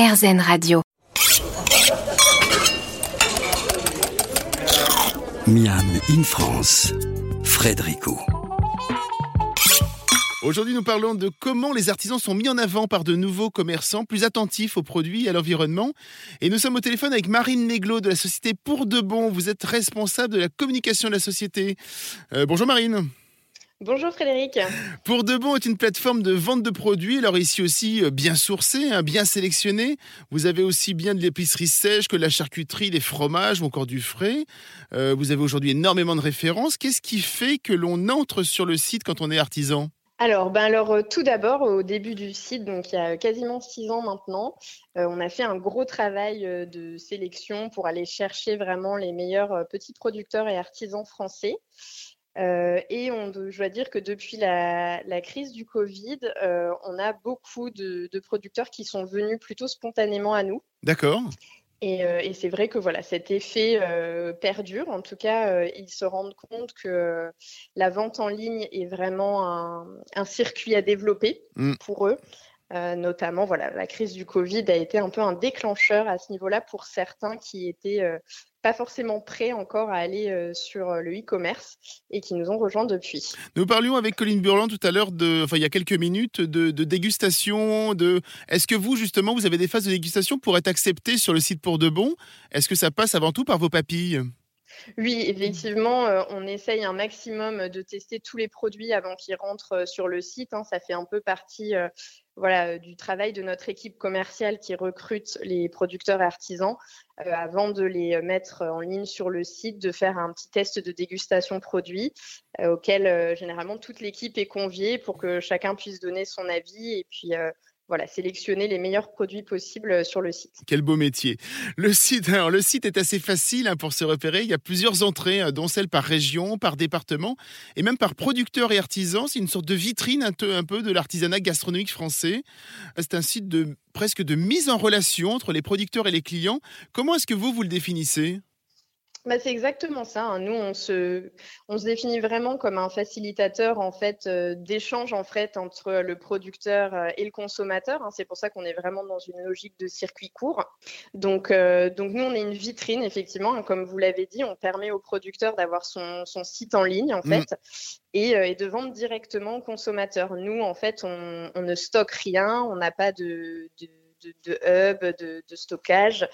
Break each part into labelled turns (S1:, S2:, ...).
S1: RZN Radio.
S2: Miam in France, Frédérico.
S3: Aujourd'hui, nous parlons de comment les artisans sont mis en avant par de nouveaux commerçants plus attentifs aux produits et à l'environnement. Et nous sommes au téléphone avec Marine Neglo de la société Pour de Bon. Vous êtes responsable de la communication de la société. Euh, bonjour Marine.
S4: Bonjour Frédéric.
S3: Pour de bon est une plateforme de vente de produits. Alors ici aussi euh, bien sourcé, hein, bien sélectionné. Vous avez aussi bien de l'épicerie sèche que de la charcuterie, des fromages ou encore du frais. Euh, vous avez aujourd'hui énormément de références. Qu'est-ce qui fait que l'on entre sur le site quand on est artisan?
S4: Alors, ben alors euh, tout d'abord, au début du site, donc il y a quasiment six ans maintenant, on a fait un gros travail de sélection pour aller chercher vraiment les meilleurs petits producteurs et artisans français. Euh, et on, je dois dire que depuis la, crise du Covid, euh, on a beaucoup de, producteurs qui sont venus plutôt spontanément à nous.
S3: D'accord.
S4: Et, euh, et c'est vrai que voilà, cet effet perdure. En tout cas, ils se rendent compte que la vente en ligne est vraiment un, un circuit à développer mm. pour eux. notamment, voilà, la crise du Covid a été un peu un déclencheur à ce niveau-là pour certains qui étaient pas forcément prêts encore à aller euh, sur euh, le e-commerce et qui nous ont rejoints depuis.
S3: Nous parlions avec Colline Burland tout à l'heure, enfin il y a quelques minutes, de, dégustation. De... Est-ce que vous, justement, vous avez des phases de dégustation pour être accepté sur le site pour de bon Est-ce que ça passe avant tout par vos papilles?
S4: Oui, effectivement, euh, on essaye un maximum de tester tous les produits avant qu'ils rentrent sur le site. Hein. Ça fait un peu partie voilà, du travail de notre équipe commerciale qui recrute les producteurs artisans euh, avant de les mettre en ligne sur le site, de faire un petit test de dégustation produit euh, auquel euh, généralement toute l'équipe est conviée pour que chacun puisse donner son avis et puis voilà, sélectionner les meilleurs produits possibles sur le site.
S3: Quel beau métier. Le site, le site est assez facile hein, pour se repérer. Il y a plusieurs entrées, euh, dont celle par région, par département et même par producteurs et artisans. C'est une sorte de vitrine un peu, un peu de l'artisanat gastronomique français. C'est un site de presque de mise en relation entre les producteurs et les clients. Comment est-ce que vous, vous le définissez?
S4: Bah, c'est exactement ça. Hein. Nous, on se, on se définit vraiment comme un facilitateur en fait euh, d'échange en fait entre le producteur euh, et le consommateur. Hein. C'est pour ça qu'on est vraiment dans une logique de circuit court. Donc, euh, donc nous, on est une vitrine effectivement. Hein. Comme vous l'avez dit, on permet au producteur d'avoir son, son, site en ligne en mmh. fait et, et, de vendre directement au consommateur. Nous, en fait, on, on ne stocke rien. On n'a pas de, de de, hub, de, stockage.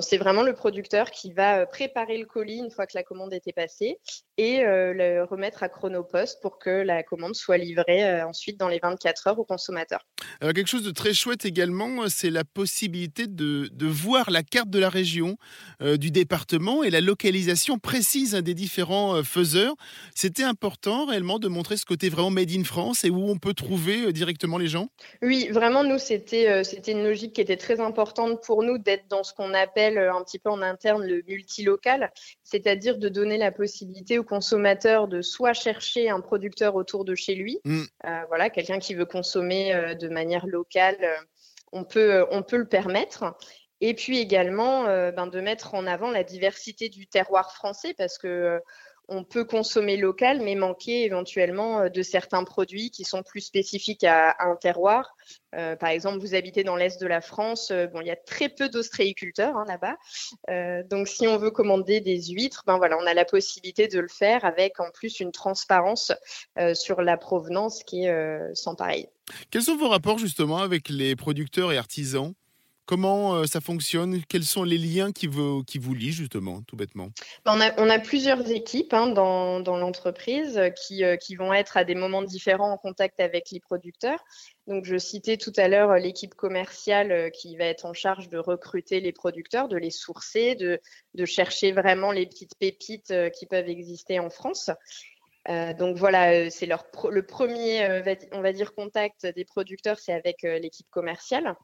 S4: C'est vraiment le producteur qui va euh, préparer le colis une fois que la commande était passée et euh, le remettre à Chronopost pour que la commande soit livrée euh, ensuite dans les 24 heures au consommateur.
S3: Alors, quelque chose de très chouette également, c'est la possibilité de, voir la carte de la région, du département et la localisation précise des différents faiseurs. C'était important réellement de montrer ce côté vraiment made in France et où on peut trouver directement les gens?
S4: Oui, vraiment, nous, c'était c'était une logique qui était très importante pour nous d'être dans ce qu'on appelle euh, un petit peu en interne le multilocal, c'est-à-dire de donner la possibilité au consommateur de soit chercher un producteur autour de chez lui, mm. euh, voilà, quelqu'un qui veut consommer euh, de manière locale, on peut, on peut le permettre. Et puis également ben, de mettre en avant la diversité du terroir français parce que on peut consommer local, mais manquer éventuellement euh, de certains produits qui sont plus spécifiques à, un terroir. Euh, par exemple, vous habitez dans l'est de la France, euh, bon, il y a très peu d'ostréiculteurs hein, là-bas. donc, si on veut commander des huîtres, ben voilà, on a la possibilité de le faire avec en plus une transparence sur la provenance qui est sans pareil.
S3: Quels sont vos rapports justement avec les producteurs et artisans? Comment euh, ça fonctionne? Quels sont les liens qui vous, qui vous lient, justement, tout bêtement?
S4: On a, on a, plusieurs équipes hein, dans, dans l'entreprise qui, euh, qui, vont être à des moments différents en contact avec les producteurs. Donc, je citais tout à l'heure l'équipe commerciale euh, qui va être en charge de recruter les producteurs, de les sourcer, de, de chercher vraiment les petites pépites qui peuvent exister en France. donc voilà, c'est le premier, on va dire, contact des producteurs, c'est avec l'équipe commerciale.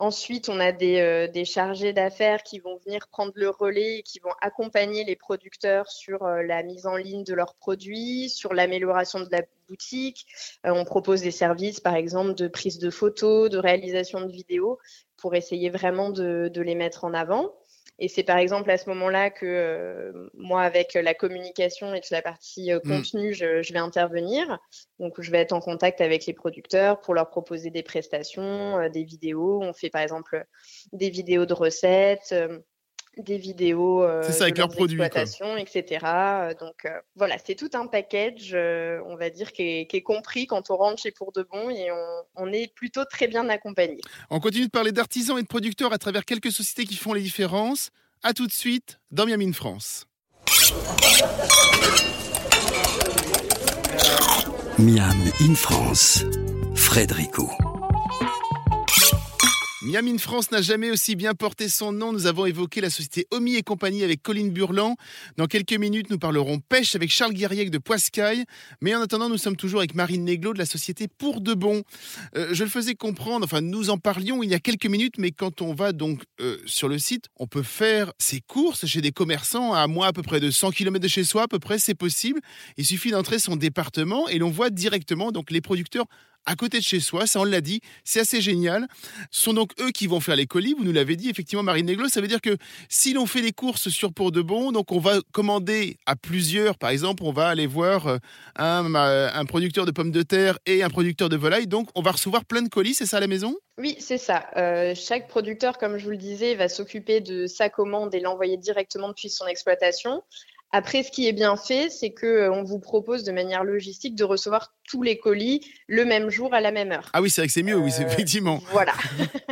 S4: Ensuite, on a euh, des, chargés d'affaires qui vont venir prendre le relais et qui vont accompagner les producteurs sur euh, la mise en ligne de leurs produits, sur l'amélioration de la boutique. Euh, on propose des services, par exemple, de prise de photos, de réalisation de vidéos pour essayer vraiment de, les mettre en avant. Et c'est par exemple à ce moment-là que moi, avec la communication et toute la partie mmh. contenu, je, je, vais intervenir. Donc, je vais être en contact avec les producteurs pour leur proposer des prestations, des vidéos. On fait par exemple des vidéos de recettes des vidéos euh,
S3: ça, avec leurs produits,
S4: etc. Euh, donc euh, voilà, c'est tout un package, on va dire, qui est, compris quand on rentre chez Pour de Bon et on, est plutôt très bien accompagné.
S3: On continue de parler d'artisans et de producteurs à travers quelques sociétés qui font les différences. À tout de suite dans Miami France.
S2: Miam in France, Frédérico.
S3: Miami France n'a jamais aussi bien porté son nom. Nous avons évoqué la société Omi et compagnie avec Colline Burland. Dans quelques minutes, nous parlerons pêche avec Charles Guirriec de Poiscaille. Mais en attendant, nous sommes toujours avec Marine Neglo de la société Pour de Bon. Euh, je le faisais comprendre, enfin, nous en parlions il y a quelques minutes, mais quand on va donc euh, sur le site, on peut faire ses courses chez des commerçants à moins à peu près de 100 km de chez soi, à peu près, c'est possible. Il suffit d'entrer son département et l'on voit directement donc les producteurs à côté de chez soi, ça on l'a dit, c'est assez génial. Ce sont donc eux qui vont faire les colis, vous nous l'avez dit, effectivement Marine Neglo, ça veut dire que si l'on fait les courses sur Pour de Bon, donc on va commander à plusieurs, par exemple, on va aller voir euh, un, producteur de pommes de terre et un producteur de volaille, donc on va recevoir plein de colis, c'est ça à la maison?
S4: Oui, c'est ça. Euh, chaque producteur, comme je vous le disais, va s'occuper de sa commande et l'envoyer directement depuis son exploitation. Après, ce qui est bien fait, c'est que euh, on vous propose de manière logistique de recevoir tous les colis le même jour à la même heure.
S3: Ah oui, c'est vrai que c'est mieux, oui, euh, effectivement.
S4: Voilà.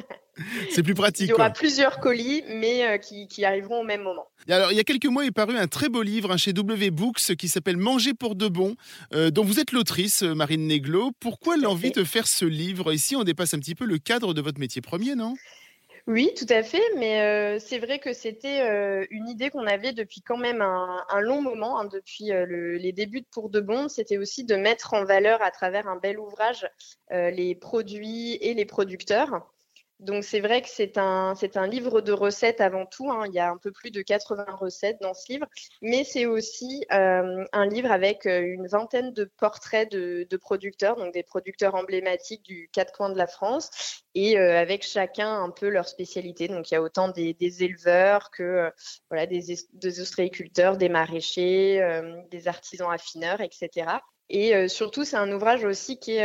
S3: c'est plus pratique.
S4: Il y aura plusieurs colis, mais euh, qui, arriveront au même moment.
S3: alors, il y a quelques mois est paru un très beau livre hein, chez W Books qui s'appelle Manger pour de bon, dont vous êtes l'autrice, Marine Neglo. Pourquoi l'envie de faire ce livre? Ici, on dépasse un petit peu le cadre de votre métier premier, non?
S4: Oui, tout à fait, mais euh, c'est vrai que c'était euh, une idée qu'on avait depuis quand même un, long moment, hein, depuis euh, les débuts de Pour de Bon. C'était aussi de mettre en valeur à travers un bel ouvrage les produits et les producteurs. Donc c'est vrai que c'est un, c'est un livre de recettes avant tout. Hein. Il y a un peu plus de 80 recettes dans ce livre, mais c'est aussi euh, un livre avec euh, une vingtaine de portraits de, producteurs, donc des producteurs emblématiques du quatre coins de la France, et euh, avec chacun un peu leur spécialité. Donc il y a autant des, éleveurs que voilà des, ostréiculteurs, des maraîchers, des artisans affineurs, etc. Et surtout, c'est un ouvrage aussi qui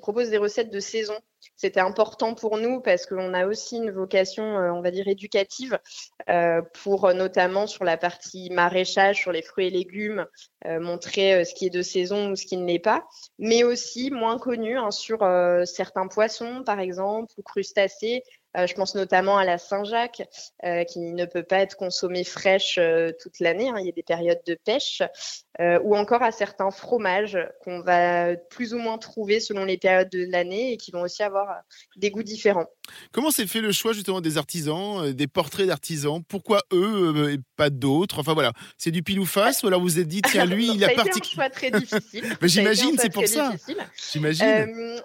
S4: propose des recettes de saison. C'était important pour nous parce qu'on a aussi une vocation, on va dire, éducative pour notamment sur la partie maraîchage, sur les fruits et légumes, montrer ce qui est de saison ou ce qui ne l'est pas, mais aussi moins connu hein, sur certains poissons, par exemple, ou crustacés, euh, je pense notamment à la Saint-Jacques, euh, qui ne peut pas être consommée fraîche euh, toute l'année. Hein. il y a des périodes de pêche. ou encore à certains fromages qu'on va plus ou moins trouver selon les périodes de l'année et qui vont aussi avoir des goûts différents.
S3: Comment s'est fait le choix justement des artisans, des portraits d'artisans? Pourquoi eux et pas d'autres? Enfin voilà, c'est du pile ou face ou alors vous vous êtes dit tiens lui il a
S4: parti. C'est un choix très difficile.
S3: J'imagine, c'est pour ça. J'imagine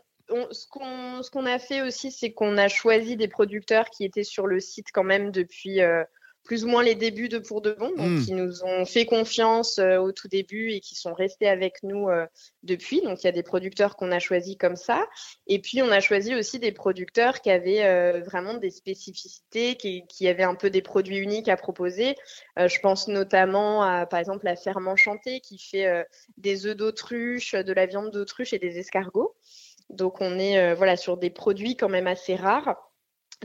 S4: ce qu'on a fait aussi, c'est qu'on a choisi des producteurs qui étaient sur le site quand même depuis euh, plus ou moins les débuts de Pour de Bon, donc hmm. qui nous ont fait confiance euh, au tout début et qui sont restés avec nous euh, depuis. Donc il y a des producteurs qu'on a choisis comme ça. Et puis on a choisi aussi des producteurs qui avaient vraiment des spécificités, qui, qui, avaient un peu des produits uniques à proposer. je pense notamment à, par exemple, la ferme enchantée qui fait des œufs d'autruche, de la viande d'autruche et des escargots. Donc on est euh, voilà sur des produits quand même assez rares.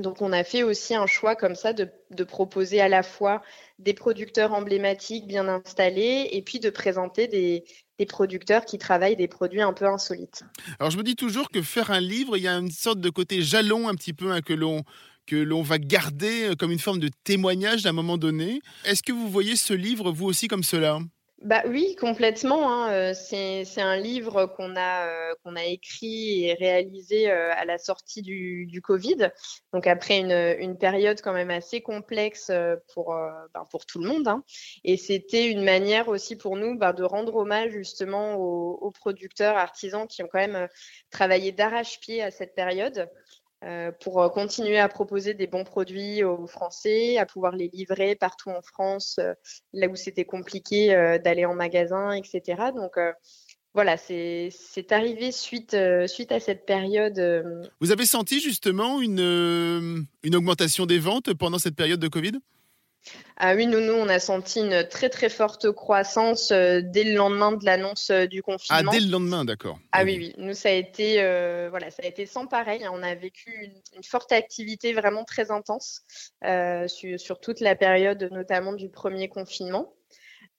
S4: Donc on a fait aussi un choix comme ça de, proposer à la fois des producteurs emblématiques bien installés et puis de présenter des, producteurs qui travaillent des produits un peu insolites.
S3: Alors je me dis toujours que faire un livre, il y a une sorte de côté jalon un petit peu hein, que l'on que l'on va garder euh, comme une forme de témoignage à un moment donné. Est-ce que vous voyez ce livre vous aussi comme cela?
S4: Bah oui, complètement. Hein. Euh, c'est un livre qu'on a, euh, qu'on a écrit et réalisé euh, à la sortie du, du Covid, donc après une, une, période quand même assez complexe pour, ben, pour tout le monde. Hein. Et c'était une manière aussi pour nous ben, de rendre hommage justement aux, aux, producteurs, artisans qui ont quand même travaillé d'arrache-pied à cette période. Euh, pour euh, continuer à proposer des bons produits aux Français, à pouvoir les livrer partout en France, euh, là où c'était compliqué d'aller en magasin, etc. Donc voilà, c'est arrivé suite, suite à cette période.
S3: Vous avez senti justement une, une augmentation des ventes pendant cette période de Covid?
S4: Ah oui, nous, nous, on a senti une très très forte croissance euh, dès le lendemain de l'annonce euh, du confinement.
S3: Ah, dès le lendemain, d'accord.
S4: Ah oui, oui. Nous, ça a été, euh, voilà, ça a été sans pareil. On a vécu une, une forte activité vraiment très intense sur, sur, toute la période, notamment du premier confinement.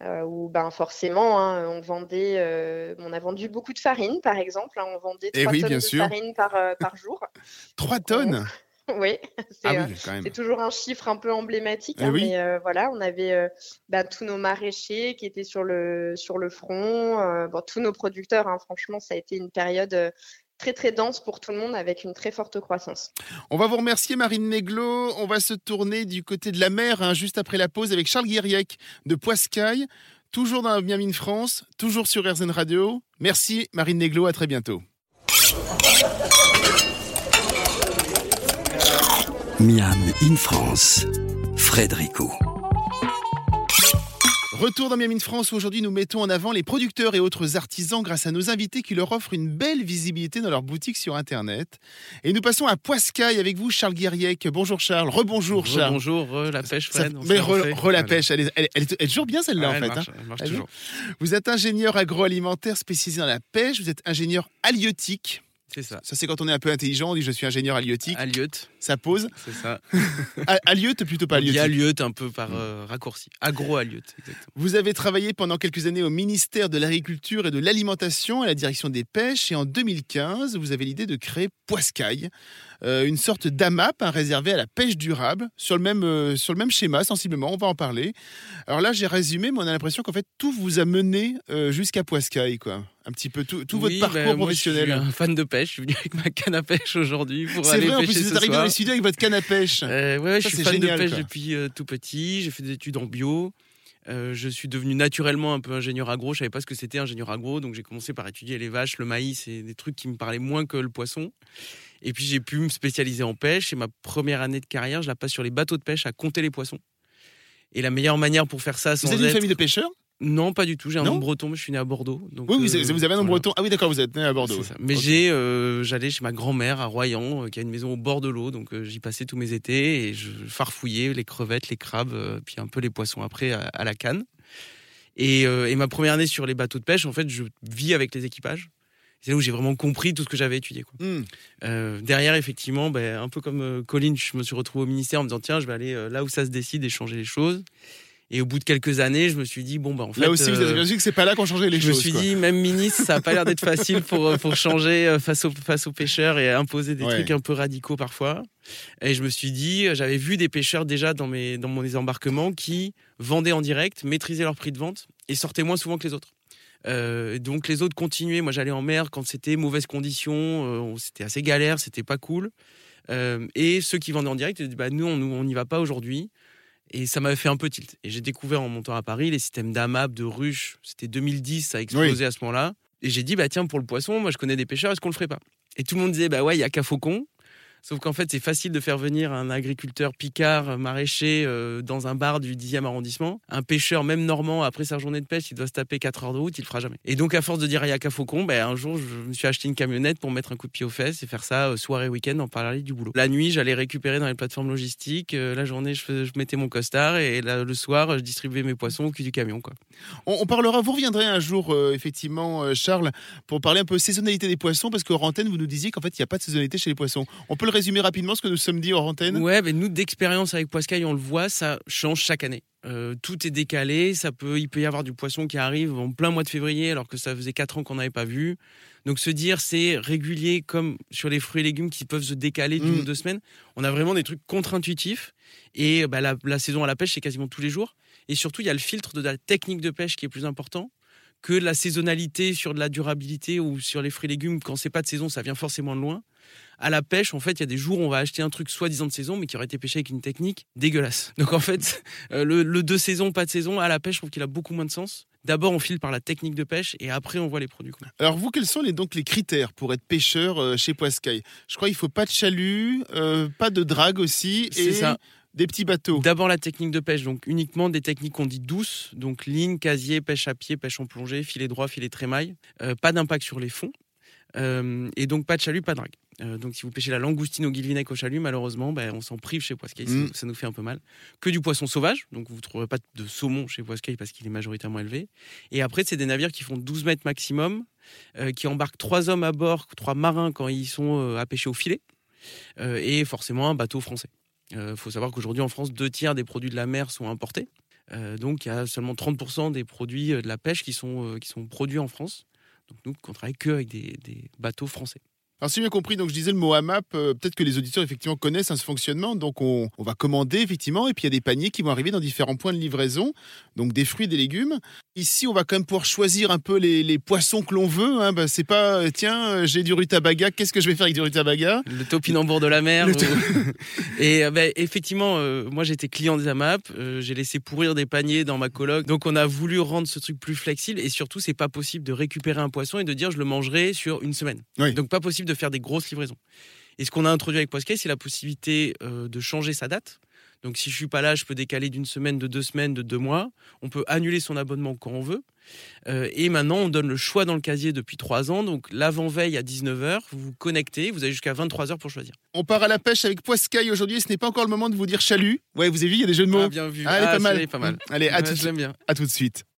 S4: où ben forcément hein, on vendait on a vendu beaucoup de farine par exemple hein, on vendait 3
S3: Et Eh oui,
S4: tonnes
S3: bien
S4: de
S3: sûr.
S4: farine par, par jour
S3: 3 tonnes?
S4: oui, c'est
S3: ah
S4: euh,
S3: oui,
S4: c'est toujours un chiffre un peu emblématique.
S3: Eh
S4: hein,
S3: oui.
S4: Mais euh, voilà, on avait euh, bah, tous nos maraîchers qui étaient sur le, sur le front, euh, bon, tous nos producteurs. hein, franchement, ça a été une période très très dense pour tout le monde avec une très forte croissance.
S3: On va vous remercier Marine Neglo. On va se tourner du côté de la mer hein, juste après la pause avec Charles Guiriec de Poiscaille. Toujours dans Bien Mine France, toujours sur RZN Radio. Merci Marine Neglo, à très bientôt.
S2: Miam in France, Frédérico.
S3: Retour dans Miami de France où aujourd'hui nous mettons en avant les producteurs et autres artisans grâce à nos invités qui leur offrent une belle visibilité dans leur boutique sur Internet. Et nous passons à Poiscaille avec vous, Charles Guiriec. Bonjour Charles, rebonjour Charles.
S1: Bonjour, la pêche,
S3: Ça-
S1: Fred.
S3: mais re, re la pêche, elle est, elle est- elle est- elle est toujours bien celle-là
S1: Ouais,
S3: en fait.
S1: marche,
S3: hein.
S1: marche toujours.
S3: Vous êtes ingénieur agroalimentaire spécialisé dans la pêche, vous êtes ingénieur halieutique.
S1: C'est ça.
S3: Ça c'est quand on est un peu intelligent, on dit je suis ingénieur halieutique.
S1: Alieute,
S3: Ça pose.
S1: c'est ça.
S3: Halieute plutôt pas
S1: Il y a
S3: halieutique.
S1: Alieute un peu par euh, raccourci. Agro-Alieute, exactement.
S3: Vous avez travaillé pendant quelques années au ministère de l'Agriculture et de l'Alimentation à la direction des pêches et en 2015, vous avez l'idée de créer Poiscaille, une sorte d'AMAP hein, réservée à la pêche durable sur le, même, euh, sur le même schéma sensiblement, on va en parler. Alors là, j'ai résumé, mais on a l'impression qu'en fait, tout vous a mené euh, jusqu'à Poiscaille, quoi. Un petit peu tout, tout
S1: Oui,
S3: votre parcours
S1: ben, moi,
S3: professionnel.
S1: Je suis un fan de pêche. Je suis venu avec ma canne à pêche aujourd'hui pour
S3: C'est
S1: aller
S3: vrai, en plus,
S1: pêcher
S3: vous êtes arrivé dans les studios avec votre canne à pêche.
S1: Euh, ouais,
S3: Ça,
S1: je
S3: c'est
S1: suis fan
S3: génial,
S1: de pêche
S3: quoi.
S1: depuis euh, tout petit. J'ai fait des études en bio. Euh, je suis devenu naturellement un peu ingénieur agro. Je savais pas ce que c'était ingénieur agro, donc j'ai commencé par étudier les vaches, le maïs et des trucs qui me parlaient moins que le poisson. Et puis j'ai pu me spécialiser en pêche. Et ma première année de carrière, je la passe sur les bateaux de pêche à compter les poissons. Et la meilleure manière pour faire ça, sans
S3: Vous êtes une
S1: être-
S3: famille de pêcheurs?
S1: Non, pas du tout. J'ai un nom breton, mais je suis né à Bordeaux. Donc,
S3: Oui, vous,
S1: euh,
S3: vous avez un nom
S1: voilà.
S3: breton. Ah oui, d'accord, vous êtes né à Bordeaux.
S1: Ça. Mais j'ai, euh, j'allais chez ma grand-mère à Royan, euh, qui a une maison au bord de l'eau, donc j'y passais tous mes étés et je farfouillais les crevettes, les crabes, puis un peu les poissons après à, à la canne. Et, et ma première année sur les bateaux de pêche, en fait, je vis avec les équipages. C'est là où j'ai vraiment compris tout ce que j'avais étudié. Quoi.
S3: Hmm.
S1: Derrière, effectivement, ben, un peu comme Colline, je me suis retrouvé au ministère en me disant tiens, je vais aller là où ça se décide et changer les choses. Et au bout de quelques années, je me suis dit bon, ben en fait.
S3: Là aussi, vous
S1: euh,
S3: avez vu que c'est pas là qu'on changeait les
S1: je
S3: choses.
S1: me suis
S3: quoi.
S1: dit, même ministre, ça n'a pas l'air d'être facile pour, euh, pour changer euh, face aux, face aux pêcheurs et imposer des
S3: Ouais.
S1: trucs un peu radicaux parfois. Et je me suis dit, euh, j'avais vu des pêcheurs déjà dans mes, dans mes embarquements qui vendaient en direct, maîtrisaient leur prix de vente et sortaient moins souvent que les autres. Euh, donc les autres continuaient. Moi, j'allais en mer quand c'était mauvaises conditions, euh, c'était assez galère, c'était pas cool. Euh, et ceux qui vendaient en direct, ils disaient, bah, nous, on on n'y va pas aujourd'hui. Et ça m'avait fait un peu tilt. Et j'ai découvert en montant à Paris les systèmes d'AMAP, de ruches. C'était 2010, ça a explosé à ce moment-là. Et j'ai dit, bah tiens, pour le poisson, moi je connais des pêcheurs, est-ce qu'on le ferait pas? Et tout le monde disait, bah ouais, il y a qu'à Faucon. Sauf qu'en fait, c'est facile de faire venir un agriculteur picard, euh, maraîcher, euh, dans un bar du 10e arrondissement. Un pêcheur, même normand, après sa journée de pêche, il doit se taper 4 heures de route, il le fera jamais. Et donc, à force de dire, il y a qu'à Faucon, ben, un jour, je me suis acheté une camionnette pour mettre un coup de pied aux fesses et faire ça euh, soir et week-end en parallèle du boulot. La nuit, j'allais récupérer dans les plateformes logistiques. euh, la journée, je, mettais mon costard et le soir, je distribuais mes poissons au cul du camion.
S3: On, parlera, vous reviendrez un jour, effectivement, Charles, pour parler un peu saisonnalité des poissons, parce qu'hors antenne, vous nous disiez qu'en fait, il n'y a pas de saisonnalité chez les poissons. On peut le résumer rapidement, ce que nous sommes dit hors antenne?
S1: Ouais, mais nous, d'expérience avec Poiscaille, on le voit, ça change chaque année. Euh, tout est décalé, ça peut, il peut y avoir du poisson qui arrive en plein mois de février alors que ça faisait 4 ans qu'on n'avait pas vu. Donc se dire c'est régulier comme sur les fruits et légumes qui peuvent se décaler d'une
S3: Mm.
S1: ou deux semaines, on a vraiment des trucs contre-intuitifs. Et bah, la, la saison à la pêche, c'est quasiment tous les jours. Et surtout, il y a le filtre de la technique de pêche qui est plus important que la saisonnalité sur de la durabilité ou sur les fruits et légumes. Quand c'est pas de saison, ça vient forcément de loin. À la pêche, en fait, il y a des jours où on va acheter un truc soi-disant de saison, mais qui aurait été pêché avec une technique dégueulasse. Donc en fait, euh, le, le de saison, pas de saison, à la pêche, je trouve qu'il a beaucoup moins de sens. D'abord, on file par la technique de pêche et après, on voit les produits.
S3: Alors vous, quels sont les, donc les critères pour être pêcheur euh, chez Poiscaille? Je crois qu'il faut pas de chalut, euh, pas de drague aussi,
S1: C'est ça.
S3: Des petits bateaux.
S1: D'abord, la technique de pêche, donc uniquement des techniques qu'on dit douces, donc ligne, casier, pêche à pied, pêche en plongée, filet droit, filet trémaille. Euh, pas d'impact sur les fonds. Euh, et donc pas de chalut, pas de drague. Euh, donc si vous pêchez la langoustine au guilvinec au chalut, malheureusement, ben, on s'en prive chez Poiscaille,
S3: Mm.
S1: ça, nous fait un peu mal. Que du poisson sauvage, donc vous ne trouverez pas de saumon chez Poiscaille parce qu'il est majoritairement élevé. Et après, c'est des navires qui font 12 mètres maximum, euh, qui embarquent trois hommes à bord, trois marins quand ils sont à pêcher au filet, et forcément un bateau français. Il faut savoir qu'aujourd'hui en France, deux tiers des produits de la mer sont importés. Euh, donc il y a seulement 30% des produits euh, de la pêche qui sont, euh, qui sont produits en France. Donc nous, on travaille que avec des, des bateaux français.
S3: Alors, si j'ai bien compris, donc je disais le mot AMAP, euh, peut-être que les auditeurs effectivement connaissent hein, ce fonctionnement. Donc, on, on va commander effectivement, et puis il y a des paniers qui vont arriver dans différents points de livraison, donc des fruits des légumes. Ici, on va quand même pouvoir choisir un peu les, les poissons que l'on veut. Hein. Ben, c'est pas, euh, tiens, euh, j'ai du rutabaga, qu'est-ce que je vais faire avec du rutabaga?
S1: Le topinambour de la mer. Ou- et euh, ben, effectivement, moi j'étais client des AMAP, j'ai laissé pourrir des paniers dans ma coloc. Donc on a voulu rendre ce truc plus flexible et surtout c'est pas possible de récupérer un poisson et de dire je le mangerai sur une semaine.
S3: Oui.
S1: Donc pas possible de faire des grosses livraisons. Et ce qu'on a introduit avec Poiscaille, c'est la possibilité euh, de changer sa date. Donc si je suis pas là, je peux décaler d'une semaine, de deux semaines, de deux mois. On peut annuler son abonnement quand on veut. Euh, et maintenant, on donne le choix dans le casier depuis trois ans. Donc l'avant-veille à 19h, vous vous connectez, vous avez jusqu'à 23h pour choisir.
S3: On part à la pêche avec Poiscaille aujourd'hui. Ce n'est pas encore le moment de vous dire chalut. Ouais, vous avez vu, il y a des jeux de mots.
S1: Ah, bien vu.
S3: Ah,
S1: Ah,
S3: pas mal.
S1: pas.
S3: Allez, à,
S1: Ouais,
S3: tout,
S1: je l'aime bien.
S3: à tout de suite.